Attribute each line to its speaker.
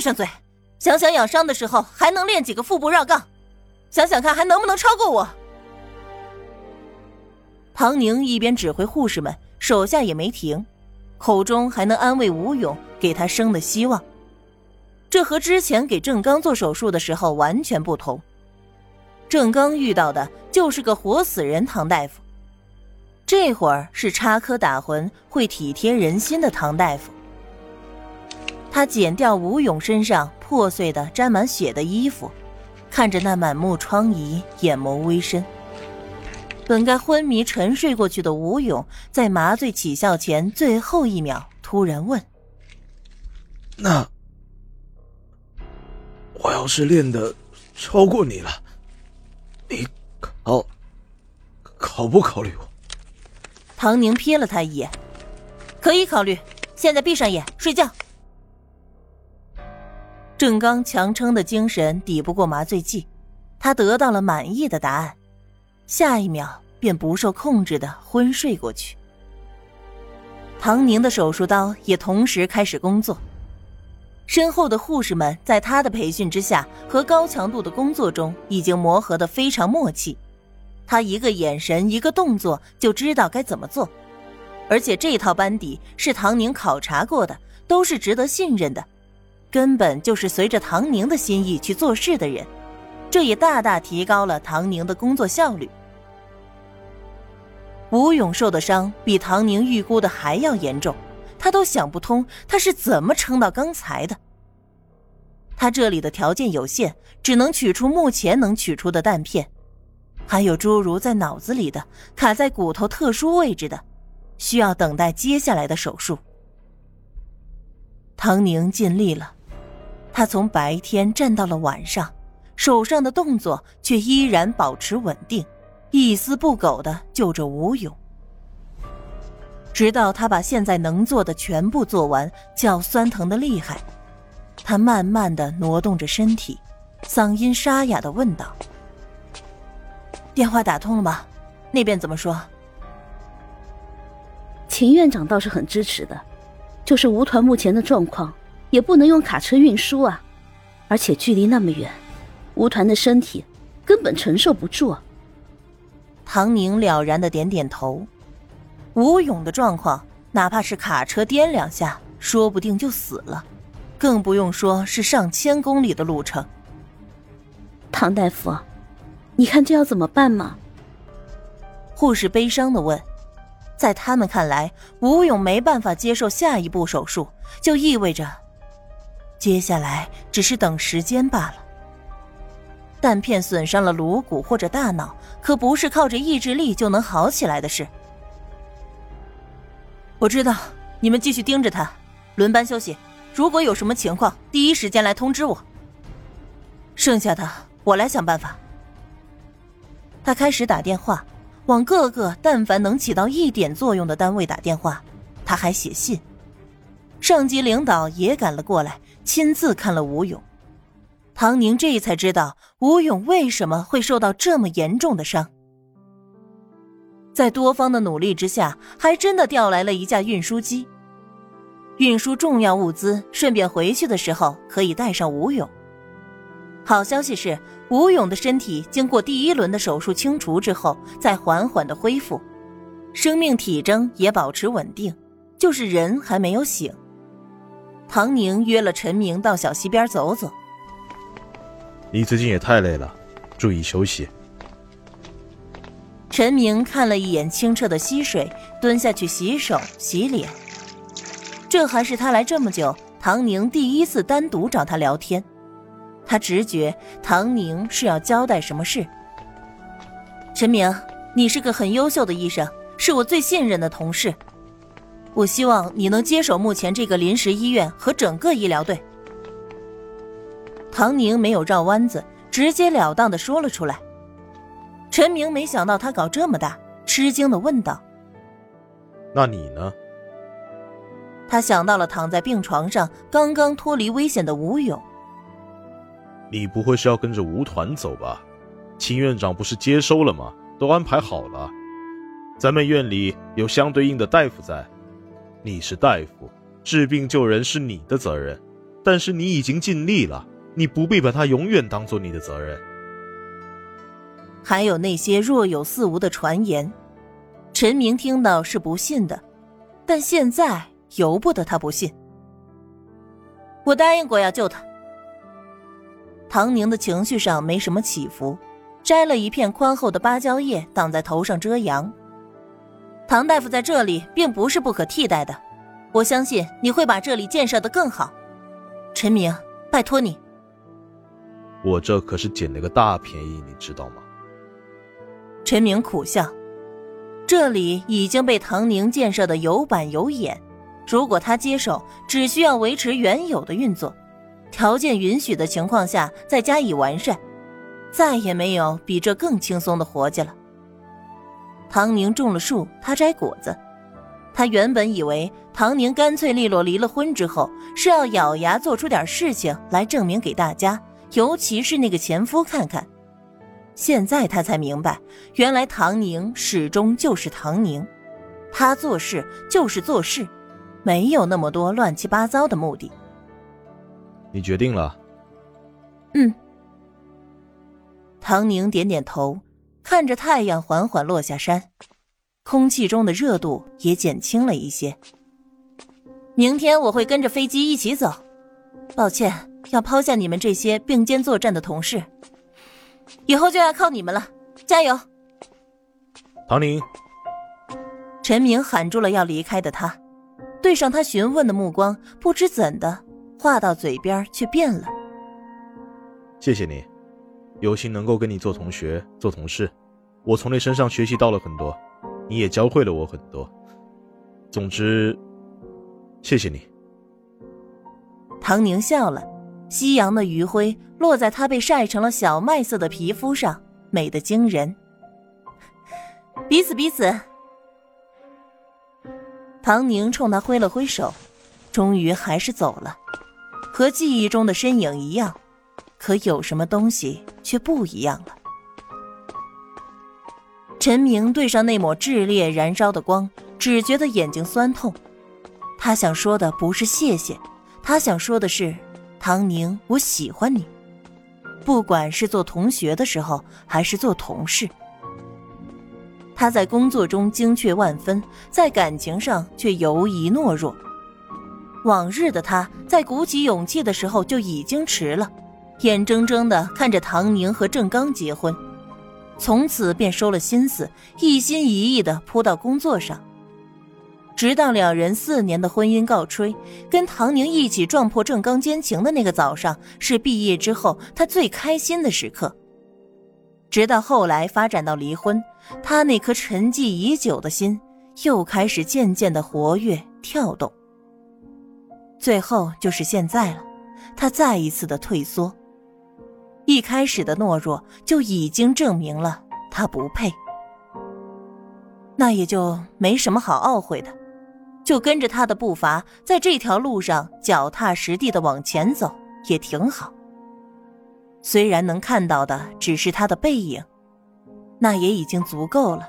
Speaker 1: 闭上嘴！想想养伤的时候还能练几个腹部绕杠，想想看还能不能超过我。唐宁一边指挥护士们，手下也没停，口中还能安慰吴勇，给他生的希望。这和之前给郑刚做手术的时候完全不同。郑刚遇到的就是个活死人唐大夫，这会儿是插科打诨、会体贴人心的唐大夫。他剪掉吴勇身上破碎的、沾满血的衣服，看着那满目疮痍，眼眸微深。本该昏迷沉睡过去的吴勇，在麻醉起效前最后一秒突然问：“
Speaker 2: 那我要是练的超过你了，你考考不考虑我？”
Speaker 1: 唐宁瞥了他一眼：“可以考虑，现在闭上眼睡觉。”郑刚强撑的精神抵不过麻醉剂，他得到了满意的答案。下一秒便不受控制的昏睡过去。唐宁的手术刀也同时开始工作，身后的护士们在他的培训之下和高强度的工作中已经磨合的非常默契，他一个眼神一个动作就知道该怎么做，而且这套班底是唐宁考察过的，都是值得信任的，根本就是随着唐宁的心意去做事的人，这也大大提高了唐宁的工作效率。吴勇受的伤比唐宁预估的还要严重，他都想不通他是怎么撑到刚才的。他这里的条件有限，只能取出目前能取出的弹片，还有诸如在脑子里的、卡在骨头特殊位置的，需要等待接下来的手术。唐宁尽力了，他从白天站到了晚上，手上的动作却依然保持稳定。一丝不苟的救着吴勇，直到他把现在能做的全部做完，脚酸疼的厉害，他慢慢的挪动着身体，嗓音沙哑的问道：“电话打通了吗？那边怎么说？”
Speaker 3: 秦院长倒是很支持的，就是吴团目前的状况，也不能用卡车运输啊，而且距离那么远，吴团的身体根本承受不住。啊。
Speaker 1: 唐宁了然的点点头，吴勇的状况，哪怕是卡车颠两下，说不定就死了，更不用说是上千公里的路程。
Speaker 3: 唐大夫，你看这要怎么办吗？
Speaker 1: 护士悲伤的问。在他们看来，吴勇没办法接受下一步手术，就意味着，接下来只是等时间罢了。弹片损伤了颅骨或者大脑，可不是靠着意志力就能好起来的事。我知道，你们继续盯着他，轮班休息。如果有什么情况，第一时间来通知我。剩下的我来想办法。他开始打电话，往各个但凡能起到一点作用的单位打电话。他还写信，上级领导也赶了过来，亲自看了吴勇。唐宁这才知道吴勇为什么会受到这么严重的伤。在多方的努力之下，还真的调来了一架运输机，运输重要物资，顺便回去的时候可以带上吴勇。好消息是，吴勇的身体经过第一轮的手术清除之后，在缓缓的恢复，生命体征也保持稳定，就是人还没有醒。唐宁约了陈明到小溪边走走。
Speaker 4: 你最近也太累了，注意休息。
Speaker 1: 陈明看了一眼清澈的溪水，蹲下去洗手洗脸。这还是他来这么久，唐宁第一次单独找他聊天。他直觉唐宁是要交代什么事。陈明，你是个很优秀的医生，是我最信任的同事。我希望你能接手目前这个临时医院和整个医疗队。唐宁没有绕弯子，直截了当的说了出来。陈明没想到他搞这么大，吃惊的问道：“
Speaker 4: 那你呢？”
Speaker 1: 他想到了躺在病床上、刚刚脱离危险的吴勇。
Speaker 4: 你不会是要跟着吴团走吧？秦院长不是接收了吗？都安排好了。咱们院里有相对应的大夫在，你是大夫，治病救人是你的责任。但是你已经尽力了，你不必把它永远当做你的责任。
Speaker 1: 还有那些若有似无的传言，陈明听到是不信的，但现在由不得他不信。我答应过要救他。唐宁的情绪上没什么起伏，摘了一片宽厚的芭蕉叶挡在头上遮阳。唐大夫在这里并不是不可替代的，我相信你会把这里建设的更好。陈明，拜托你。
Speaker 4: 我这可是捡了个大便宜，你知道吗？
Speaker 1: 陈明苦笑，这里已经被唐宁建设的有板有眼，如果他接手，只需要维持原有的运作，条件允许的情况下再加以完善，再也没有比这更轻松的活计了。唐宁种了树，他摘果子。他原本以为唐宁干脆利落离了婚之后，是要咬牙做出点事情来证明给大家，尤其是那个前夫看看。现在他才明白，原来唐宁始终就是唐宁，他做事就是做事，没有那么多乱七八糟的目的。
Speaker 4: 你决定了？
Speaker 1: 嗯。唐宁点点头，看着太阳缓缓落下山，空气中的热度也减轻了一些。明天我会跟着飞机一起走，抱歉要抛下你们这些并肩作战的同事。以后就要靠你们了，加油！
Speaker 4: 唐宁，
Speaker 1: 陈明喊住了要离开的他，对上他询问的目光，不知怎的，话到嘴边却变了。
Speaker 4: 谢谢你，有幸能够跟你做同学、做同事，我从你身上学习到了很多，你也教会了我很多。总之，谢谢你。
Speaker 1: 唐宁笑了。夕阳的余晖落在他被晒成了小麦色的皮肤上，美得惊人。彼此彼此。唐宁冲他挥了挥手，终于还是走了，和记忆中的身影一样，可有什么东西却不一样了。陈明对上那抹炽烈燃烧的光，只觉得眼睛酸痛。他想说的不是谢谢，他想说的是。唐宁，我喜欢你，不管是做同学的时候，还是做同事。他在工作中精确万分，在感情上却犹疑懦弱。往日的他在鼓起勇气的时候就已经迟了，眼睁睁的看着唐宁和郑刚结婚，从此便收了心思，一心一意的扑到工作上。直到两人四年的婚姻告吹，跟唐宁一起撞破郑刚奸情的那个早上，是毕业之后他最开心的时刻。直到后来发展到离婚，他那颗沉寂已久的心又开始渐渐的活跃跳动。最后就是现在了，他再一次的退缩。一开始的懦弱就已经证明了他不配，那也就没什么好懊悔的。就跟着他的步伐，在这条路上脚踏实地的往前走，也挺好。虽然能看到的只是他的背影，那也已经足够了。